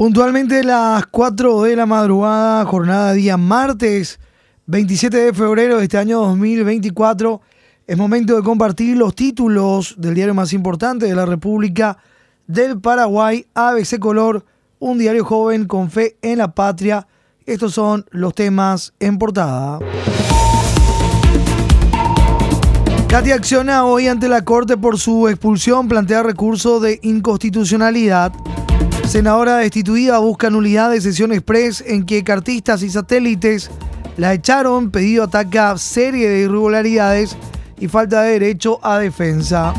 Puntualmente las 4 de la madrugada, jornada día martes 27 de febrero de este año 2024. Es momento de compartir los títulos del diario más importante de la República del Paraguay, ABC Color, un diario joven con fe en la patria. Estos son los temas en portada. Katia acciona hoy ante la Corte por su expulsión, plantea recurso de inconstitucionalidad. Senadora destituida busca nulidad de sesión express en que cartistas y satélites la echaron, pedido ataca serie de irregularidades y falta de derecho a defensa.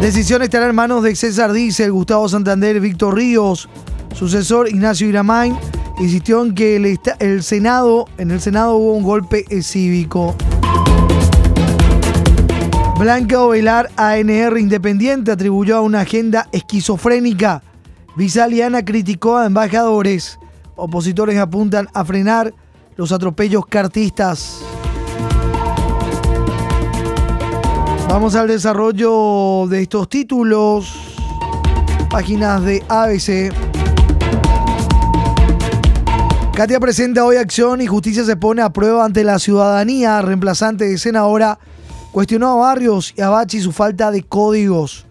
Decisión estará en manos de César Diesel, Gustavo Santander, Víctor Ríos, sucesor Ignacio Iramain, insistió en que el Senado, en el Senado hubo un golpe cívico. Blanca Ovelar, ANR Independiente, atribuyó a una agenda esquizofrénica Visaliana criticó a embajadores. Opositores apuntan a frenar los atropellos cartistas. Vamos al desarrollo de estos títulos. Páginas de ABC. Katia presenta hoy acción y justicia se pone a prueba ante la ciudadanía. Reemplazante de senadora cuestionó a Barrios y a Bachi su falta de códigos.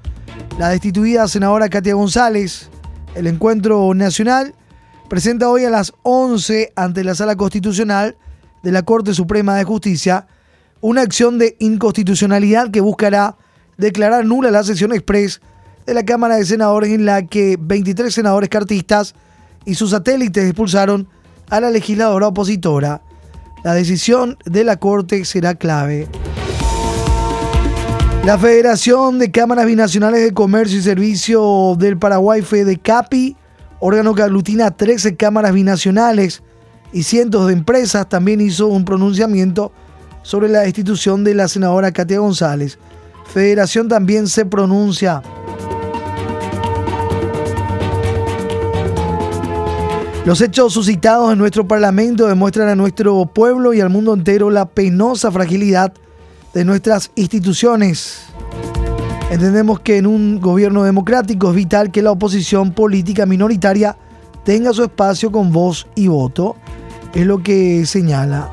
La destituida senadora Katia González el encuentro nacional presenta hoy a las 11 ante la Sala Constitucional de la Corte Suprema de Justicia una acción de inconstitucionalidad que buscará declarar nula la sesión express de la Cámara de Senadores en la que 23 senadores cartistas y sus satélites expulsaron a la legisladora opositora. La decisión de la Corte será clave. La Federación de Cámaras Binacionales de Comercio y Servicio del Paraguay, FEDECAPI, órgano que aglutina 13 cámaras binacionales y cientos de empresas, también hizo un pronunciamiento sobre la destitución de la senadora Katia González. Federación también se pronuncia. Los hechos suscitados en nuestro Parlamento demuestran a nuestro pueblo y al mundo entero la penosa fragilidad de nuestras instituciones. Entendemos que en un gobierno democrático es vital que la oposición política minoritaria tenga su espacio con voz y voto, es lo que señala.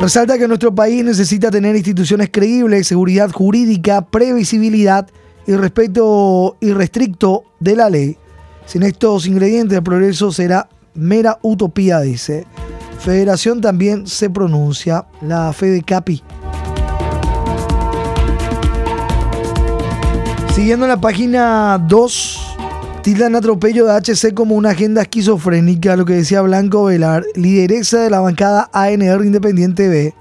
Resalta que nuestro país necesita tener instituciones creíbles, seguridad jurídica, previsibilidad y respeto irrestricto de la ley. Sin estos ingredientes el progreso será mera utopía, dice. Federación también se pronuncia, la Fede Capi. Siguiendo la página 2, tildan atropello de HC como una agenda esquizofrénica, lo que decía Blanco Velar, lideresa de la bancada ANR Independiente B,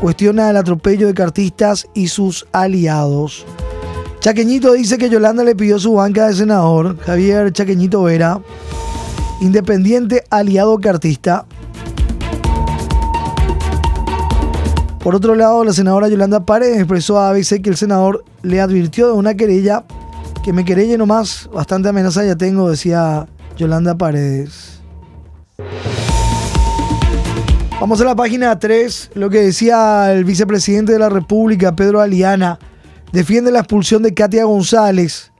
cuestiona el atropello de cartistas y sus aliados. Chaqueñito dice que Yolanda le pidió su banca de senador. Javier Chaqueñito Vera, independiente aliado cartista. Por otro lado, la senadora Yolanda Paredes expresó a ABC que el senador le advirtió de una querella, que me querelle nomás, bastante amenaza ya tengo, decía Yolanda Paredes. Vamos a la página 3, lo que decía el vicepresidente de la República, Pedro Aliana defiende la expulsión de Katia González.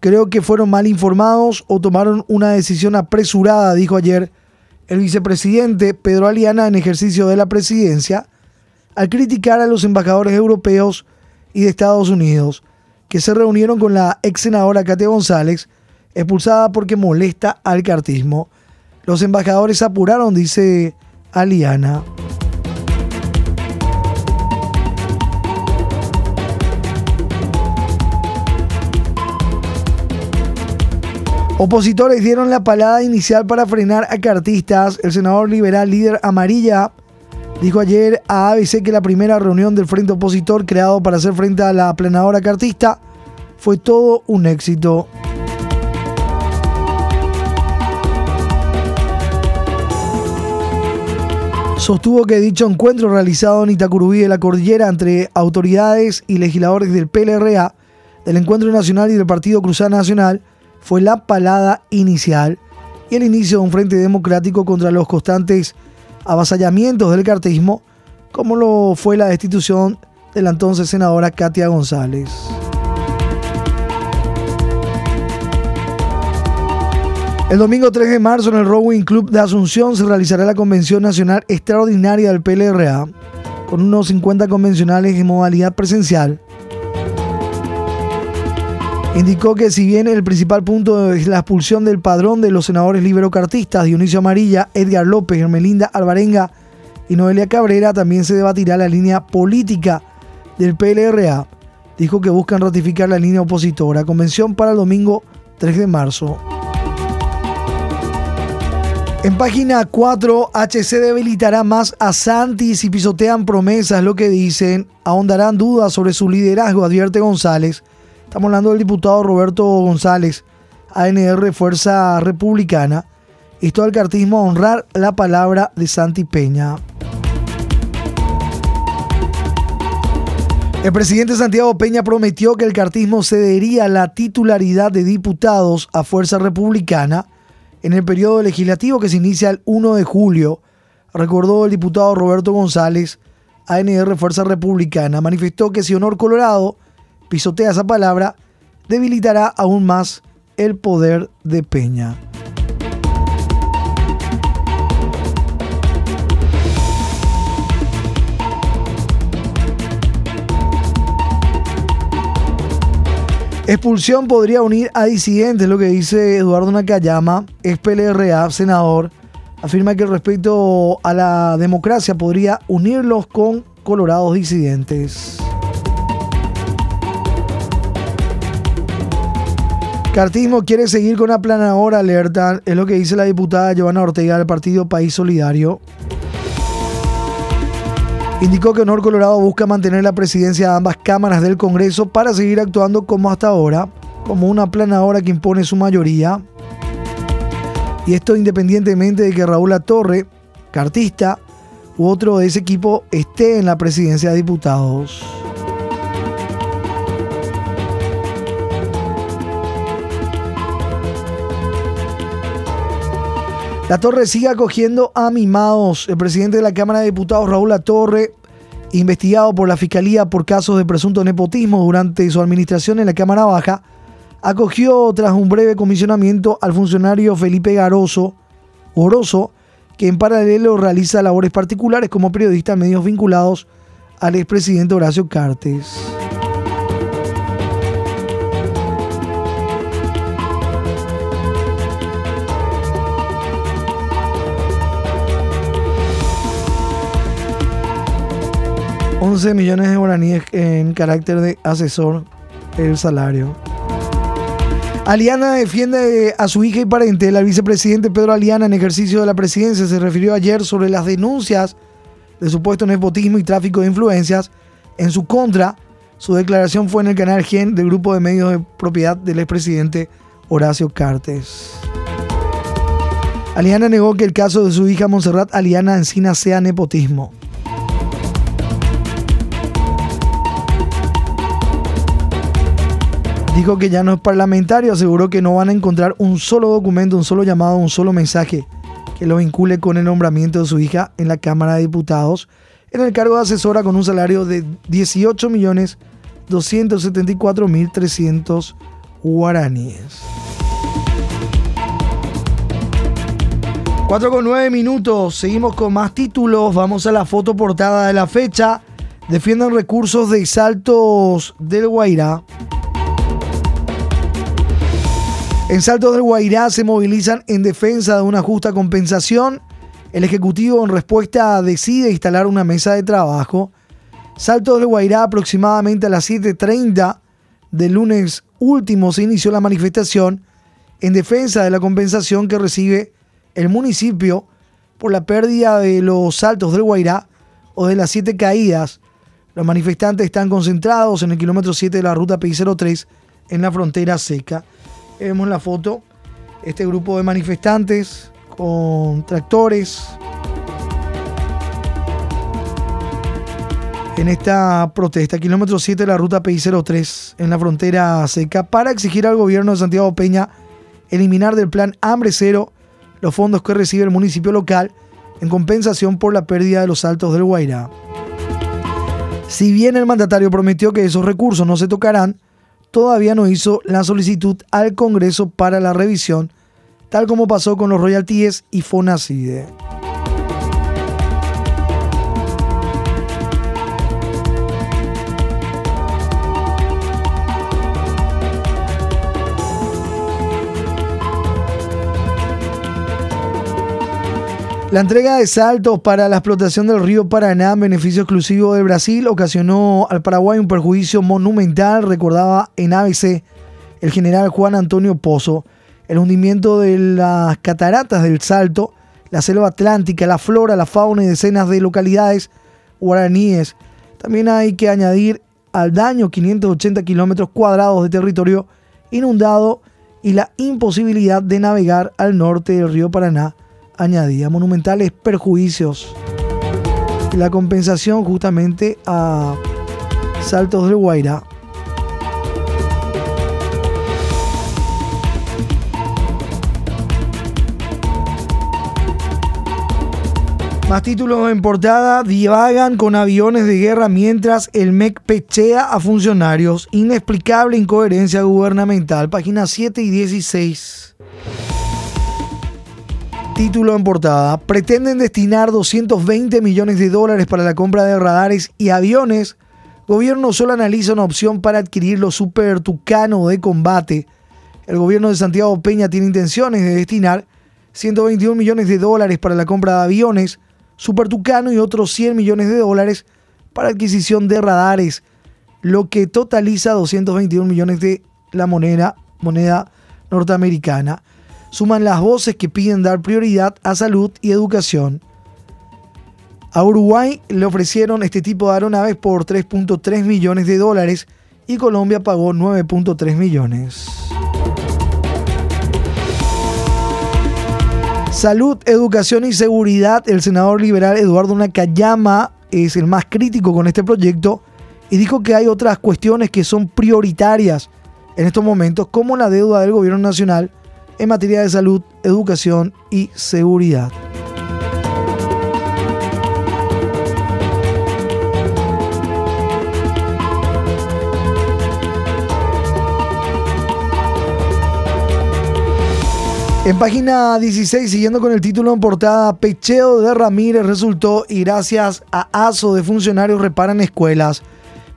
Creo que fueron mal informados o tomaron una decisión apresurada, dijo ayer el vicepresidente Pedro Aliana en ejercicio de la presidencia, al criticar a los embajadores europeos y de Estados Unidos, que se reunieron con la ex senadora Katia González, expulsada porque molesta al cartismo. Los embajadores apuraron, dice Aliana. Opositores dieron la palada inicial para frenar a cartistas. El senador liberal líder amarilla dijo ayer a ABC que la primera reunión del frente opositor creado para hacer frente a la aplanadora cartista fue todo un éxito. Sostuvo que dicho encuentro realizado en Itacurubí de la Cordillera entre autoridades y legisladores del PLRA, del Encuentro Nacional y del Partido Cruzada Nacional, fue la palada inicial y el inicio de un frente democrático contra los constantes avasallamientos del cartismo, como lo fue la destitución de la entonces senadora Katia González. El domingo 3 de marzo en el Rowing Club de Asunción se realizará la Convención Nacional Extraordinaria del PLRA, con unos 50 convencionales en modalidad presencial. Indicó que si bien el principal punto es la expulsión del padrón de los senadores liberocartistas Dionisio Amarilla, Edgar López, Hermelinda Alvarenga y Noelia Cabrera, también se debatirá la línea política del PLRA. Dijo que buscan ratificar la línea opositora. Convención para el domingo 3 de marzo. En página 4, HC debilitará más a Santi si pisotean promesas, lo que dicen. Ahondarán dudas sobre su liderazgo, advierte González. Estamos hablando del diputado Roberto González, ANR Fuerza Republicana. Esto al cartismo a honrar la palabra de Santi Peña. El presidente Santiago Peña prometió que el cartismo cedería la titularidad de diputados a Fuerza Republicana en el periodo legislativo que se inicia el 1 de julio, recordó el diputado Roberto González, ANR Fuerza Republicana, manifestó que si Honor Colorado pisotea esa palabra, debilitará aún más el poder de Peña. Expulsión podría unir a disidentes, lo que dice Eduardo Nakayama, ex PLRA, senador. Afirma que el respeto a la democracia podría unirlos con colorados disidentes. Cartismo quiere seguir con la planadora alerta, es lo que dice la diputada Giovanna Ortega del partido País Solidario. Indicó que Honor Colorado busca mantener la presidencia de ambas cámaras del Congreso para seguir actuando como hasta ahora, como una planadora que impone su mayoría. Y esto independientemente de que Raúl Torre, cartista, u otro de ese equipo esté en la presidencia de diputados. La Torre sigue acogiendo a mimados. El presidente de la Cámara de Diputados, Raúl La Torre, investigado por la Fiscalía por casos de presunto nepotismo durante su administración en la Cámara Baja, acogió tras un breve comisionamiento al funcionario Felipe Garoso, Goroso, que en paralelo realiza labores particulares como periodista en medios vinculados al expresidente Horacio Cartes. 11 millones de guaraníes en carácter de asesor el salario. Aliana defiende a su hija y parente. El vicepresidente Pedro Aliana, en ejercicio de la presidencia, se refirió ayer sobre las denuncias de supuesto nepotismo y tráfico de influencias en su contra. Su declaración fue en el canal Gen del grupo de medios de propiedad del expresidente Horacio Cartes. Aliana negó que el caso de su hija Montserrat Aliana Encina sea nepotismo. Dijo que ya no es parlamentario, aseguró que no van a encontrar un solo documento, un solo llamado, un solo mensaje que lo vincule con el nombramiento de su hija en la Cámara de Diputados en el cargo de asesora con un salario de 18.274.300 guaraníes. 4 con 9 minutos, seguimos con más títulos, vamos a la foto portada de la fecha. Defienden recursos de Saltos del Guairá. En Salto del Guairá se movilizan en defensa de una justa compensación. El Ejecutivo en respuesta decide instalar una mesa de trabajo. Salto del Guairá aproximadamente a las 7.30 del lunes último se inició la manifestación en defensa de la compensación que recibe el municipio por la pérdida de los saltos del Guairá o de las siete caídas. Los manifestantes están concentrados en el kilómetro 7 de la ruta PI03 en la frontera seca vemos la foto, este grupo de manifestantes con tractores en esta protesta, kilómetro 7 de la ruta PI03 en la frontera seca, para exigir al gobierno de Santiago Peña eliminar del plan Hambre Cero los fondos que recibe el municipio local en compensación por la pérdida de los saltos del Guairá. Si bien el mandatario prometió que esos recursos no se tocarán, todavía no hizo la solicitud al Congreso para la revisión, tal como pasó con los royalties y Fonacide. La entrega de saltos para la explotación del río Paraná en beneficio exclusivo de Brasil ocasionó al Paraguay un perjuicio monumental, recordaba en ABC el general Juan Antonio Pozo. El hundimiento de las cataratas del Salto, la selva atlántica, la flora, la fauna y decenas de localidades guaraníes. También hay que añadir al daño 580 kilómetros cuadrados de territorio inundado y la imposibilidad de navegar al norte del río Paraná añadía monumentales perjuicios. La compensación justamente a Saltos del Guaira. Más títulos en portada, divagan con aviones de guerra mientras el MEC pechea a funcionarios. Inexplicable incoherencia gubernamental. Páginas 7 y 16. Título en portada. Pretenden destinar 220 millones de dólares para la compra de radares y aviones. Gobierno solo analiza una opción para adquirir los Super Tucano de combate. El gobierno de Santiago Peña tiene intenciones de destinar 121 millones de dólares para la compra de aviones, Super Tucano y otros 100 millones de dólares para adquisición de radares, lo que totaliza 221 millones de la moneda, moneda norteamericana suman las voces que piden dar prioridad a salud y educación. A Uruguay le ofrecieron este tipo de aeronaves por 3.3 millones de dólares y Colombia pagó 9.3 millones. Salud, educación y seguridad. El senador liberal Eduardo Nakayama es el más crítico con este proyecto y dijo que hay otras cuestiones que son prioritarias en estos momentos, como la deuda del gobierno nacional en materia de salud, educación y seguridad. En página 16, siguiendo con el título en portada, Pecheo de Ramírez resultó y gracias a ASO de funcionarios reparan escuelas.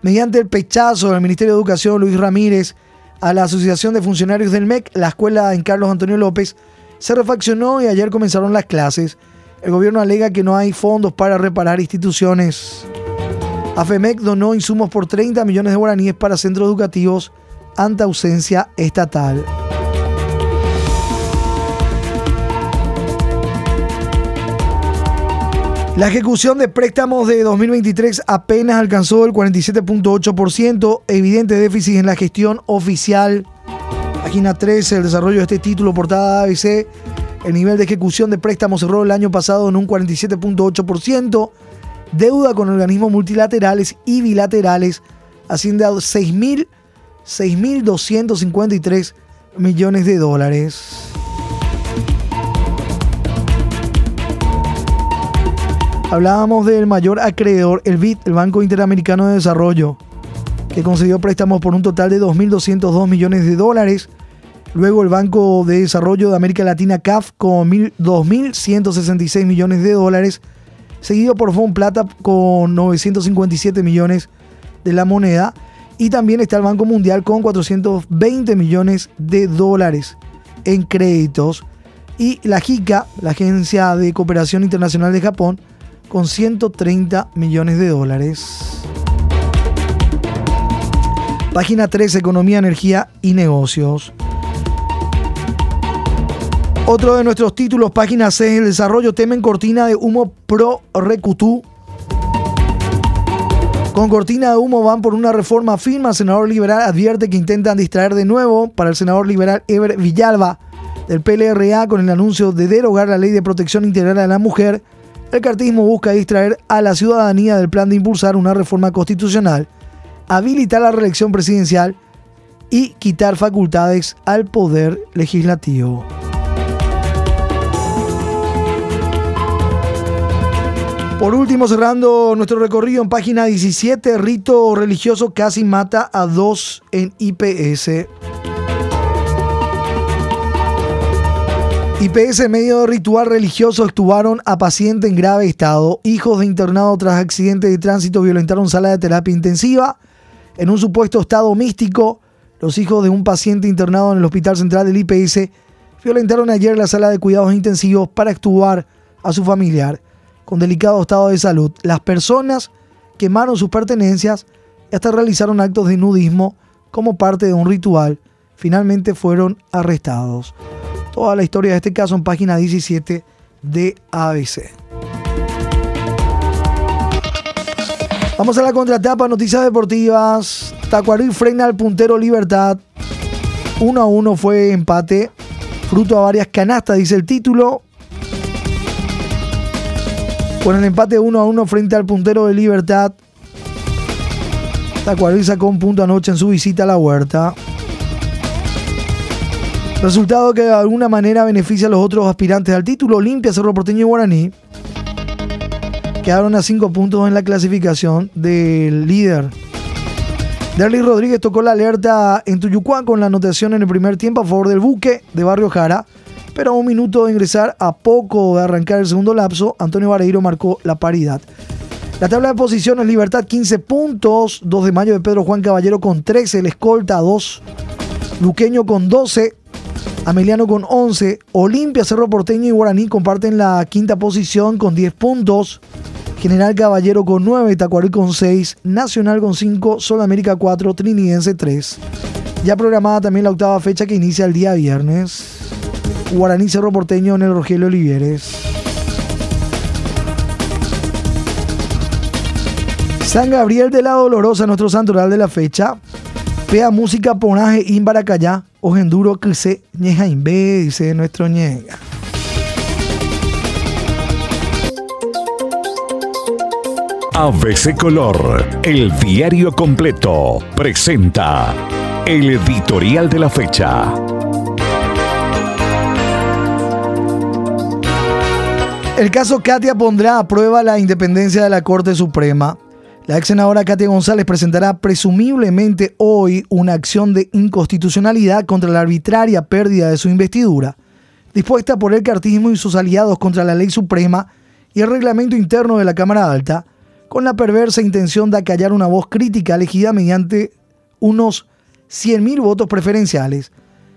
Mediante el pechazo del Ministerio de Educación, Luis Ramírez a la Asociación de Funcionarios del MEC, la escuela en Carlos Antonio López, se refaccionó y ayer comenzaron las clases. El gobierno alega que no hay fondos para reparar instituciones. AFEMEC donó insumos por 30 millones de guaraníes para centros educativos ante ausencia estatal. La ejecución de préstamos de 2023 apenas alcanzó el 47.8%, evidente déficit en la gestión oficial. Página 13, el desarrollo de este título, portada ABC. El nivel de ejecución de préstamos cerró el año pasado en un 47.8%. Deuda con organismos multilaterales y bilaterales asciende a 6.253 millones de dólares. Hablábamos del mayor acreedor, el BID, el Banco Interamericano de Desarrollo, que concedió préstamos por un total de 2.202 millones de dólares. Luego el Banco de Desarrollo de América Latina, CAF, con 2.166 millones de dólares. Seguido por Plata con 957 millones de la moneda. Y también está el Banco Mundial con 420 millones de dólares en créditos. Y la JICA, la Agencia de Cooperación Internacional de Japón, con 130 millones de dólares. Página 3, Economía, Energía y Negocios. Otro de nuestros títulos, página 6, el desarrollo temen cortina de humo pro recutú. Con cortina de humo van por una reforma firma. El senador liberal advierte que intentan distraer de nuevo para el senador liberal Ever Villalba del PLRA con el anuncio de derogar la ley de protección integral a la mujer el cartismo busca distraer a la ciudadanía del plan de impulsar una reforma constitucional, habilitar la reelección presidencial y quitar facultades al poder legislativo. Por último, cerrando nuestro recorrido en página 17, rito religioso casi mata a dos en IPS. IPS, medio ritual religioso, actuaron a paciente en grave estado. Hijos de internado tras accidente de tránsito violentaron sala de terapia intensiva. En un supuesto estado místico, los hijos de un paciente internado en el Hospital Central del IPS violentaron ayer la sala de cuidados intensivos para actuar a su familiar con delicado estado de salud. Las personas quemaron sus pertenencias y hasta realizaron actos de nudismo como parte de un ritual. Finalmente fueron arrestados. Toda la historia de este caso en página 17 de ABC. Vamos a la contratapa, noticias deportivas. Tacuarí frena al puntero Libertad. 1 a 1 fue empate, fruto a varias canastas, dice el título. Con el empate 1 a 1 frente al puntero de Libertad. Tacuarí sacó un punto anoche en su visita a la huerta. Resultado que de alguna manera beneficia a los otros aspirantes al título. Olimpia, Cerro Porteño y Guaraní. Quedaron a 5 puntos en la clasificación del líder. Derly Rodríguez tocó la alerta en Tuyucuán con la anotación en el primer tiempo a favor del buque de Barrio Jara pero a un minuto de ingresar a poco de arrancar el segundo lapso, Antonio Vareiro marcó la paridad. La tabla de posiciones, Libertad 15 puntos, 2 de mayo de Pedro Juan Caballero con 13, el escolta 2, Luqueño con 12, Ameliano con 11, Olimpia, Cerro Porteño y Guaraní comparten la quinta posición con 10 puntos, General Caballero con 9, Tacuarí con 6, Nacional con 5, Sol América 4, Trinidense 3. Ya programada también la octava fecha que inicia el día viernes. Guaraní Cerro Porteño en el Rogelio Olivieres. San Gabriel de la Dolorosa, nuestro santoral de la fecha. Pea música ponaje imbaracayá, ojenduro que se ñeja imbe, dice nuestro ñega. ABC Color, el diario completo, presenta el editorial de la fecha. El caso Katia pondrá a prueba la independencia de la Corte Suprema. La ex senadora Katia González presentará presumiblemente hoy una acción de inconstitucionalidad contra la arbitraria pérdida de su investidura, dispuesta por el cartismo y sus aliados contra la ley suprema y el reglamento interno de la Cámara Alta, con la perversa intención de acallar una voz crítica elegida mediante unos 100.000 votos preferenciales,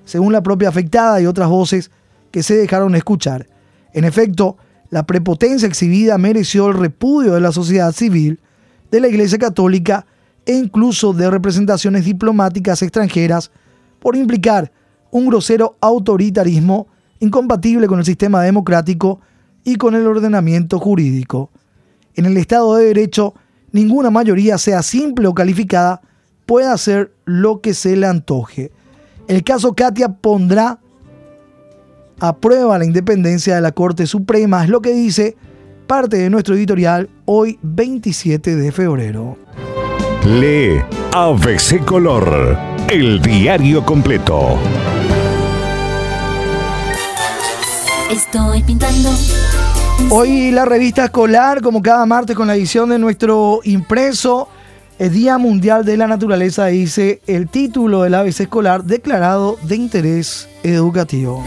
según la propia afectada y otras voces que se dejaron escuchar. En efecto, la prepotencia exhibida mereció el repudio de la sociedad civil, de la Iglesia Católica e incluso de representaciones diplomáticas extranjeras por implicar un grosero autoritarismo incompatible con el sistema democrático y con el ordenamiento jurídico. En el Estado de Derecho, ninguna mayoría, sea simple o calificada, puede hacer lo que se le antoje. El caso Katia pondrá aprueba la independencia de la Corte Suprema, es lo que dice parte de nuestro editorial hoy 27 de febrero. Lee ABC Color, el diario completo. Estoy pintando. Hoy la revista escolar, como cada martes con la edición de nuestro impreso, el Día Mundial de la Naturaleza, dice el título del ABC escolar declarado de interés educativo.